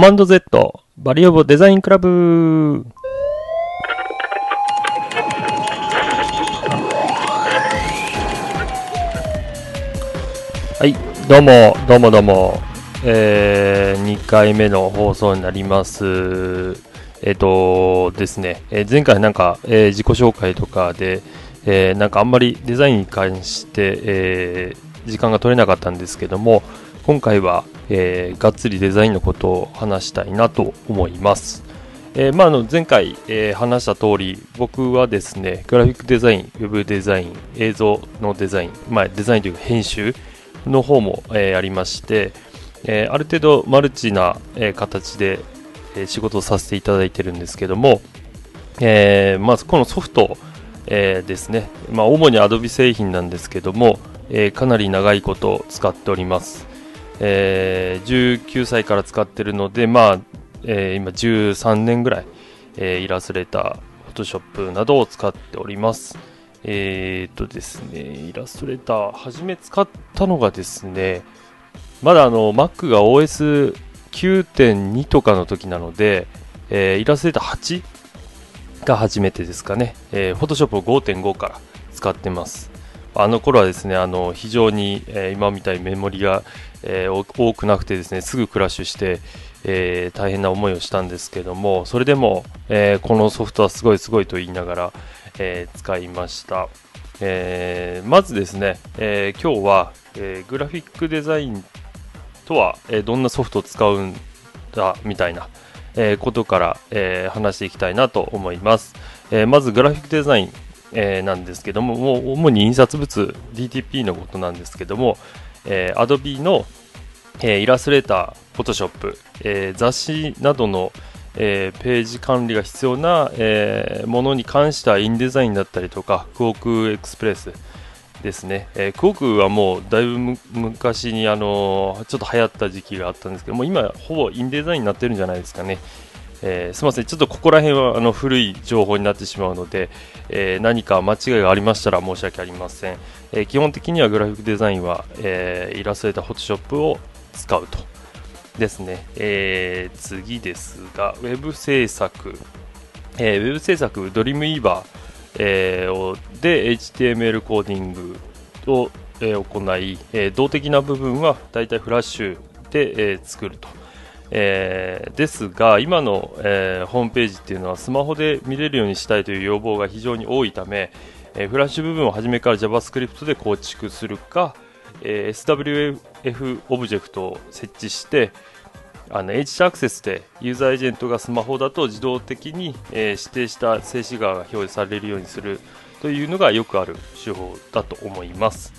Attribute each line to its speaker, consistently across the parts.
Speaker 1: マンド Z バリオボデザインクラブ。はいどうもどうもどうも。えー、2回目の放送になります。えっ、とですね、えー前回なんか、えー自己紹介とかで、えーなんかあんまりデザインに関して、えー時間が取れなかったんですけども今回は、えーがっつりデザインのことを話したいなと思います。えーまあ、の前回、えー話した通り僕はですねグラフィックデザイン、ウェブデザイン、映像のデザイン、まあ、デザインというか編集の方も、えーありまして、えある程度マルチな、え形で、え仕事をさせていただいてるんですけども、えまずこのソフト、えですね、まあ、主に Adobe 製品なんですけども、えかなり長いこと使っております。えー19歳から使ってるので、まあえー今13年ぐらい、えーイラストレーター、Photoshop などを使っております。えーっとですね、イラストレーター、初め使ったのがですね、まだあの Mac が OS9.2 とかの時なので、えーイラストレーター8が初めてですかね、えー、Photoshop を5.5から使ってます。あの頃はですね、あの非常に、えー今みたいにメモリが、えー多くなくてですね、すぐクラッシュして、えー大変な思いをしたんですけども、それでも、えこのソフトはすごいすごいと言いながら、え使いました。えまずですね、え今日は、えグラフィックデザインとは、えどんなソフトを使うんだみたいな、えことから、え話していきたいなと思います。えまずグラフィックデザイン、えーなんですけども、もう主に印刷物 DTP のことなんですけども、えー Adobe の、えーイラストレーター、Photoshop、えー雑誌などの、えーページ管理が必要な、えーものに関してはインデザインだったりとか、クオークエクスプレスですね、えークオークはもうだいぶ昔に、あのーちょっと流行った時期があったんですけども、今ほぼインデザインになってるんじゃないですかね。えーすみません、ちょっとここら辺はあの古い情報になってしまうので、えー何か間違いがありましたら申し訳ありません。えー基本的にはグラフィックデザインは、えイラストレーター、フォトショップを使うと。ですね。え次ですが、ウェブ制作。えーウェブ制作、ドリームイーバー、えーで HTML コーディングを、え行い、え動的な部分はだいたいフラッシュで、え作ると。えーですが、今の、えーホームページっていうのはスマホで見れるようにしたいという要望が非常に多いため、えーフラッシュ部分を初めから JavaScript で構築するか、え SWF オブジェクトを設置して、あの H アクセスでユーザーエージェントがスマホだと自動的に、え指定した静止画が表示されるようにするというのがよくある手法だと思います。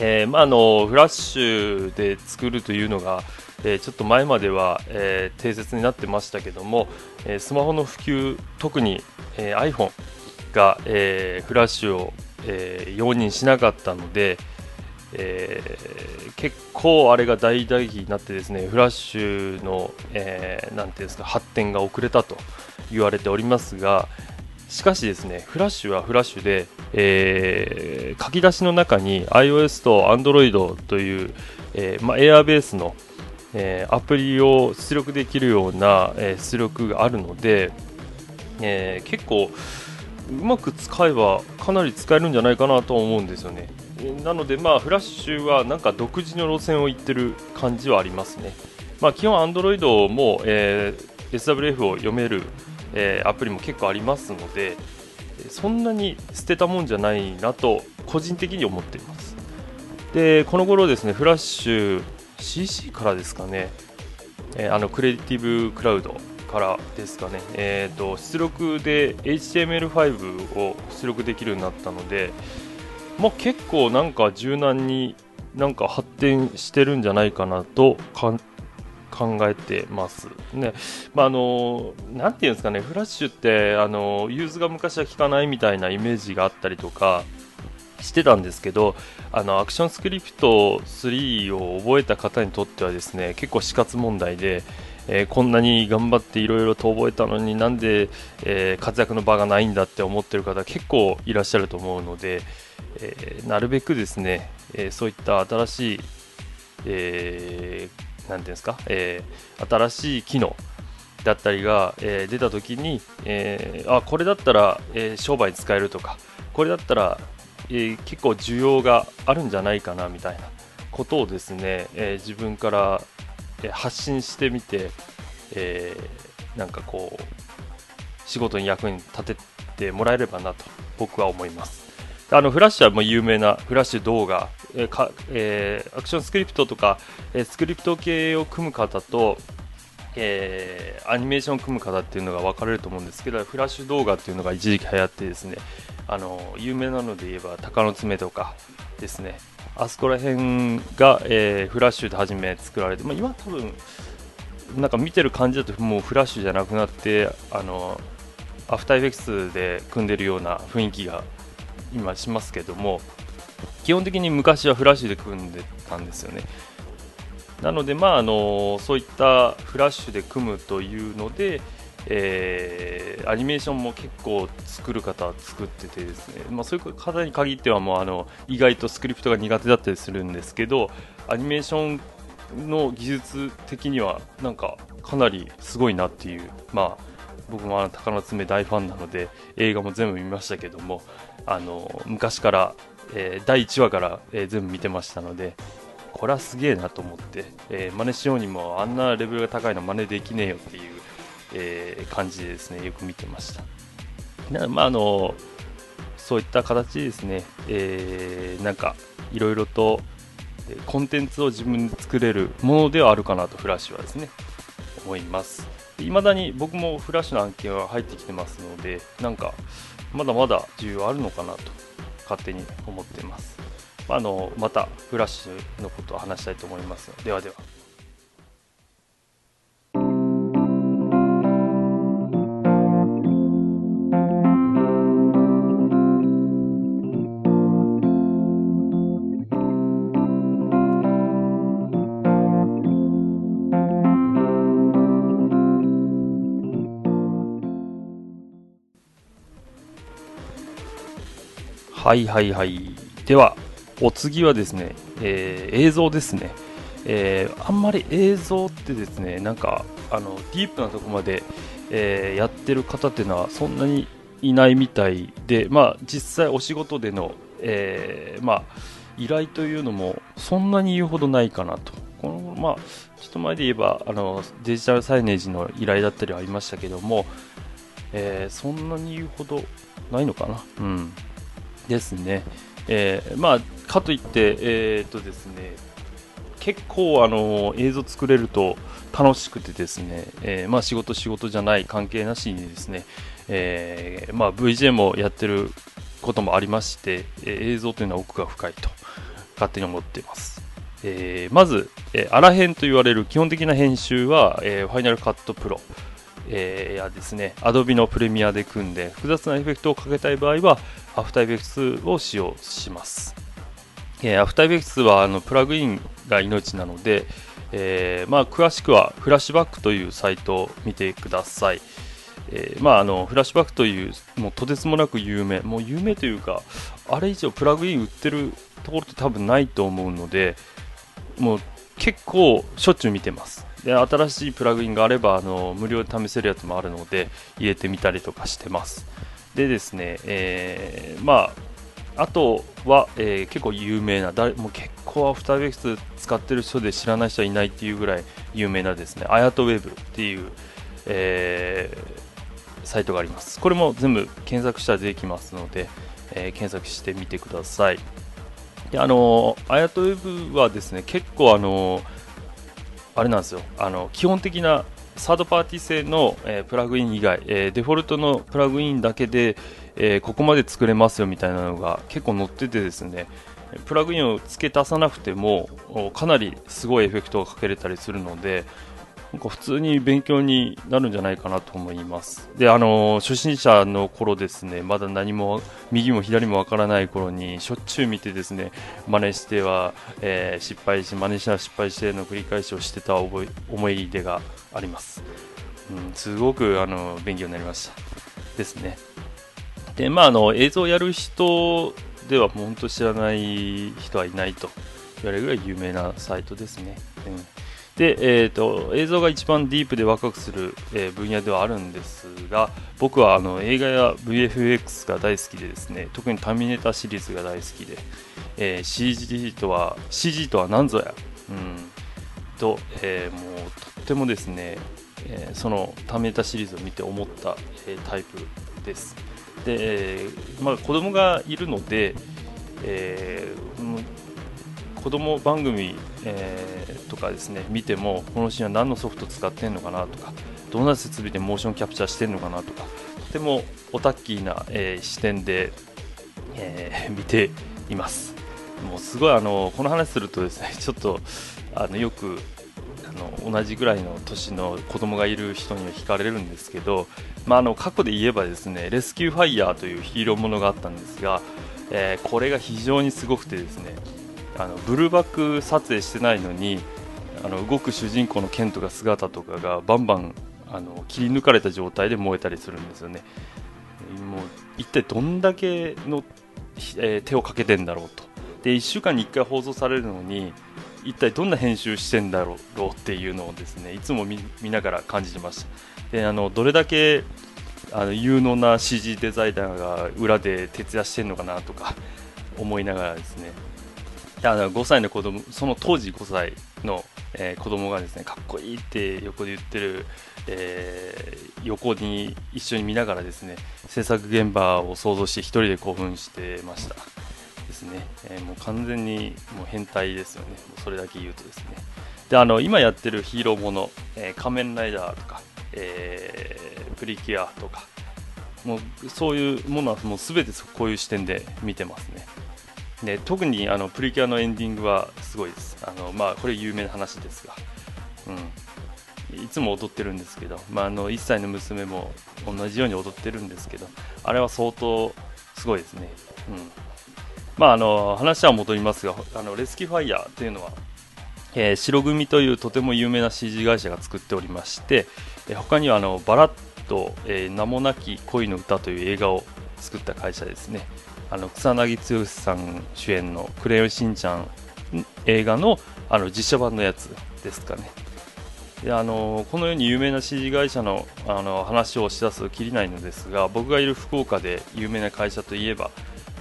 Speaker 1: えまあ、あのフラッシュで作るというのが、えちょっと前までは、えー定説になってましたけども、えスマホの普及特に、え iPhone が、えフラッシュを、え容認しなかったので、えー結構あれが大打撃になってですねフラッシュの、えーていうんですか発展が遅れたと言われておりますがしかしですねフラッシュはフラッシュで、えー書き出しの中に iOS と Android という、えーま、エアベースの、えーアプリを出力できるような、え出力があるので、えー結構うまく使えばかなり使えるんじゃないかなと思うんですよね。なので、まあ、フラッシュはなんか独自の路線を行ってる感じはありますね。まあ、基本、Android も、えー SWF を読める、えーアプリも結構ありますので、そんなに捨てたもんじゃないなと個人的に思っています。で、この頃ですね、フラッシュ CC からですかね、えーあのクリエイティブクラウドからですかね、えー、と出力で HTML5 を出力できるようになったので、まあ、結構なんか柔軟になんか発展してるんじゃないかなと考えてます。ね、まああのなんていうんですかね、フラッシュってあの融通が昔は効かないみたいなイメージがあったりとかしてたんですけど、あの ActionScript 3を覚えた方にとってはですね、結構死活問題で。えーこんなに頑張っていろいろと覚えたのになんで、えー活躍の場がないんだって思ってる方結構いらっしゃると思うので、えーなるべくですね、えそういった新しい、えーていうんですか、え、新しい機能だったりが、え、出た時に、え、あこれだったら、え、商売に使えるとかこれだったら、え、結構需要があるんじゃないかなみたいなことをですね、え自分から、発信してみて、えなんかこう仕事に役に立ててもらえればなと僕は思います。あのフラッシュはもう有名なフラッシュ動画、えかえー、アクションスクリプトとか、え、スクリプト系を組む方と、えー、アニメーションを組む方っていうのが分かれると思うんですけどフラッシュ動画っていうのが一時期流行ってですねあの有名なので言えば鷹の爪とかですね。あそこら辺が、えー、フラッシュで初め作られて、まあ、今多分なんか見てる感じだともうフラッシュじゃなくなってあのアフターエフェクスで組んでるような雰囲気が今しますけども基本的に昔はフラッシュで組んでたんですよね。なのでまああのそういったフラッシュで組むというので、えー、アニメーションも結構作る方は作っててですね、まあ、そういう方に限ってはもうあの意外とスクリプトが苦手だったりするんですけどアニメーションの技術的にはなんかかなりすごいなっていうまあ僕もあの鷹の爪大ファンなので映画も全部見ましたけどもあの昔から、えー、第1話から、えー、全部見てましたのでこれはすげえなと思って、えー、真似しようにもあんなレベルが高いの真似できねえよっていう、えー、感じでですねよく見てましたなまああのそういった形ですね、えー、なんかいろいろとコンテンツを自分で作れるものではあるかなとフラッシュはですね思いますいまだに僕もフラッシュの案件は入ってきてますのでなんかまだまだ需要あるのかなと勝手に思っています。あのまたフラッシュのことを話したいと思います。ではでは。はいはいはい。では、お次はですね、えー、映像ですね。えー、あんまり映像ってですね、なんか、あの、ディープなとこまで、えー、やってる方っていうのはそんなにいないみたいで、まあ、実際お仕事での、えまあ、依頼というのもそんなに言うほどないかなと。この、まあ、ちょっと前で言えば、あの、デジタルサイネージの依頼だったりはありましたけども、えそんなに言うほどないのかな。うん。ですね。えー、まあ、かといって、えー、っとですね、結構あの映像作れると楽しくてですね、えー、まあ、仕事仕事じゃない関係なしにですね、えー、まあ、VJ もやってることもありまして、えー、映像というのは奥が深いと勝手に思っています。えまず、えー、アラ編と言われる基本的な編集は、えー、ファイナルカットプロ、えー、やですね、Adobe のプレミアで組んで複雑なエフェクトをかけたい場合は After Effects を使用します。えー、After Effects はあのプラグインが命なので、えー、まあ、詳しくはフラッシュバックというサイトを見てください。えー、まあ、あのフラッシュバックというもうとてつもなく有名、もう有名というか、あれ以上プラグイン売ってるところって多分ないと思うので、もう結構しょっちゅう見てます。で新しいプラグインがあればあの無料で試せるやつもあるので入れてみたりとかしてます。でですね、えー、まあ、あとは、えー、結構有名な、誰も結構アフターベクス使ってる人で知らない人はいないっていうぐらい有名なですね、アヤトウェブっていう、えー、サイトがあります。これも全部検索したら出てきますので、え検索してみてください。であのアヤトウェブはですね、結構あのあれなんですよ。あの基本的なサードパーティー製の、えー、プラグイン以外、えー、デフォルトのプラグインだけで、えー、ここまで作れますよみたいなのが結構載っててですねプラグインを付け足さなくてもかなりすごいエフェクトがかけれたりするのでなんか普通に勉強になるんじゃないかなと思います。で、あの初心者の頃ですね、まだ何も右も左もわからない頃にしょっちゅう見てですね、真似しては、えー、失敗し、真似したら失敗しての繰り返しをしてた覚え思い出があります。うん、すごくあの勉強になりました。ですね。で、まあ、あの映像やる人では本当知らない人はいないと言われるぐらい有名なサイトですね。うんで、えーと、映像が一番ディープでワクワクする、えー、分野ではあるんですが僕はあの映画や VFX が大好きでですね特にタミネタシリーズが大好きで、えー、CG とは CG とは何ぞや、うん、と、えー、もうとってもですね、えそのタミネタシリーズを見て思った、えタイプです。で、まあ、子供がいるので、えー、子供番組、えー、とかですね見てもこのシーンは何のソフト使ってんのかなとかどんな設備でモーションキャプチャーしてんのかなとかとてもオタッキーな、えー、視点で、えー、見ています。もうすごいあのこの話するとですね ちょっとあのよくあの同じぐらいの年の子供がいる人には惹かれるんですけど、まあ、あの過去で言えばですねレスキューファイヤーというヒーローものがあったんですがえー、これが非常にすごくてですねあのブルーバック撮影してないのにあの動く主人公のケントが姿とかがバンバンあの切り抜かれた状態で燃えたりするんですよね。もう一体どんだけの、えー、手をかけてんだろうと。で1週間に1回放送されるのに一体どんな編集してんだろうっていうのをですねいつも見ながら感じてました。であのどれだけあの有能な CG デザイナーが裏で徹夜してるのかなとか思いながらですねあの5歳の子供その当時5歳の、えー、子供がですねかっこいいって横で言ってる、えー、横に一緒に見ながらですね制作現場を想像して1人で興奮してましたですね、えー、もう完全にもう変態ですよね。もうそれだけ言うとですね。であの今やってるヒーローもの、えー、仮面ライダーとかえー、プリキュアとかもうそういうものはもう全てこういう視点で見てますね。で特にあのプリキュアのエンディングはすごいです。あの、まあ、これ有名な話ですが、うん、いつも踊ってるんですけど、まあ、あの1歳の娘も同じように踊ってるんですけどあれは相当すごいですね、うん。まあ、あの話は戻りますがあのレスキューファイヤーというのはえー、白組というとても有名な CG 会社が作っておりまして、えー、他にはあのバラッと、えー、名もなき恋の歌という映画を作った会社ですね。あの草薙剛さん主演の「クレヨンしんちゃん」映画のあの実写版のやつですかね。であのこのように有名な CG 会社のあの話をしだすときりないのですが僕がいる福岡で有名な会社といえば、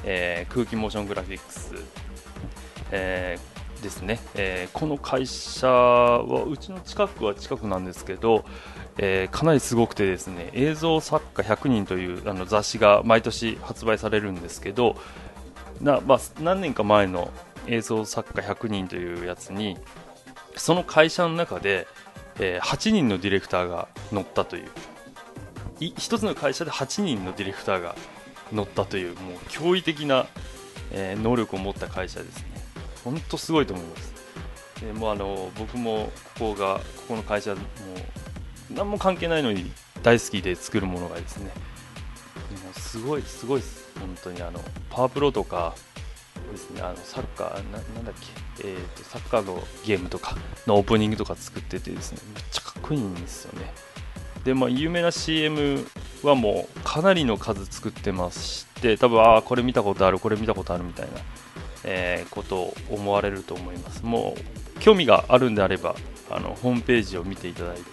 Speaker 1: えー、空気モーショングラフィックス、えーですね、えー、この会社はうちの近くは近くなんですけど、えー、かなりすごくてですね映像作家100人というあの雑誌が毎年発売されるんですけどな、まあ、何年か前の映像作家100人というやつにその会社の中で、えー、8人のディレクターが乗ったという1つの会社で8人のディレクターが乗ったというもう驚異的な、えー、能力を持った会社ですね本当すごいと思います。もうあの僕もここがここの会社もう何も関係ないのに大好きで作るものがですね。もうすごいすごいです。本当にあのパワープロとかですねあのサッカーななんだっけ、えーと、サッカーのゲームとかのオープニングとか作っててですねめっちゃかっこいいんですよね。でまあ有名な CM はもうかなりの数作ってまして多分ああこれ見たことあるこれ見たことあるみたいなえー、ことを思われると思います。もう興味があるんであればあのホームページを見ていただいて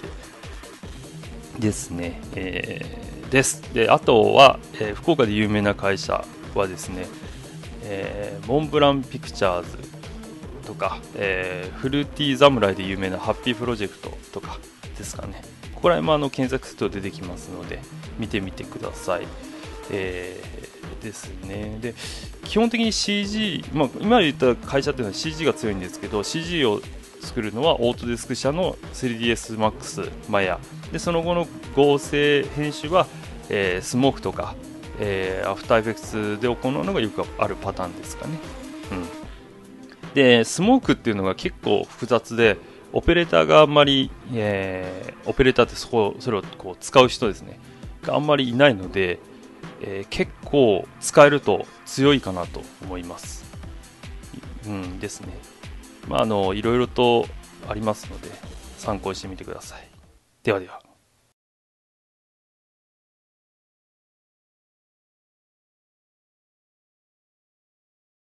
Speaker 1: ですね、えー、です。であとは、えー、福岡で有名な会社はですね、えー、モンブランピクチャーズとか、えー、フルーティー侍で有名なハッピープロジェクトとかですかね。ここら辺もあの検索すると出てきますので見てみてください、えー、ですね。で基本的に CG、まあ、今言った会社っていうのは CG が強いんですけど CG を作るのはオートデスク社の 3DSMAX マヤでその後の合成編集は、えー、スモークとか、えー、アフターエフェクツで行うのがよくあるパターンですかね、うん、でスモークっていうのが結構複雑でオペレーターがあんまり、えー、オペレーターってそこそれをこう使う人ですねがあんまりいないのでえー、結構使えると強いかなと思います。うんですね。まあ、あの、いろいろとありますので、参考にしてみてください。ではでは。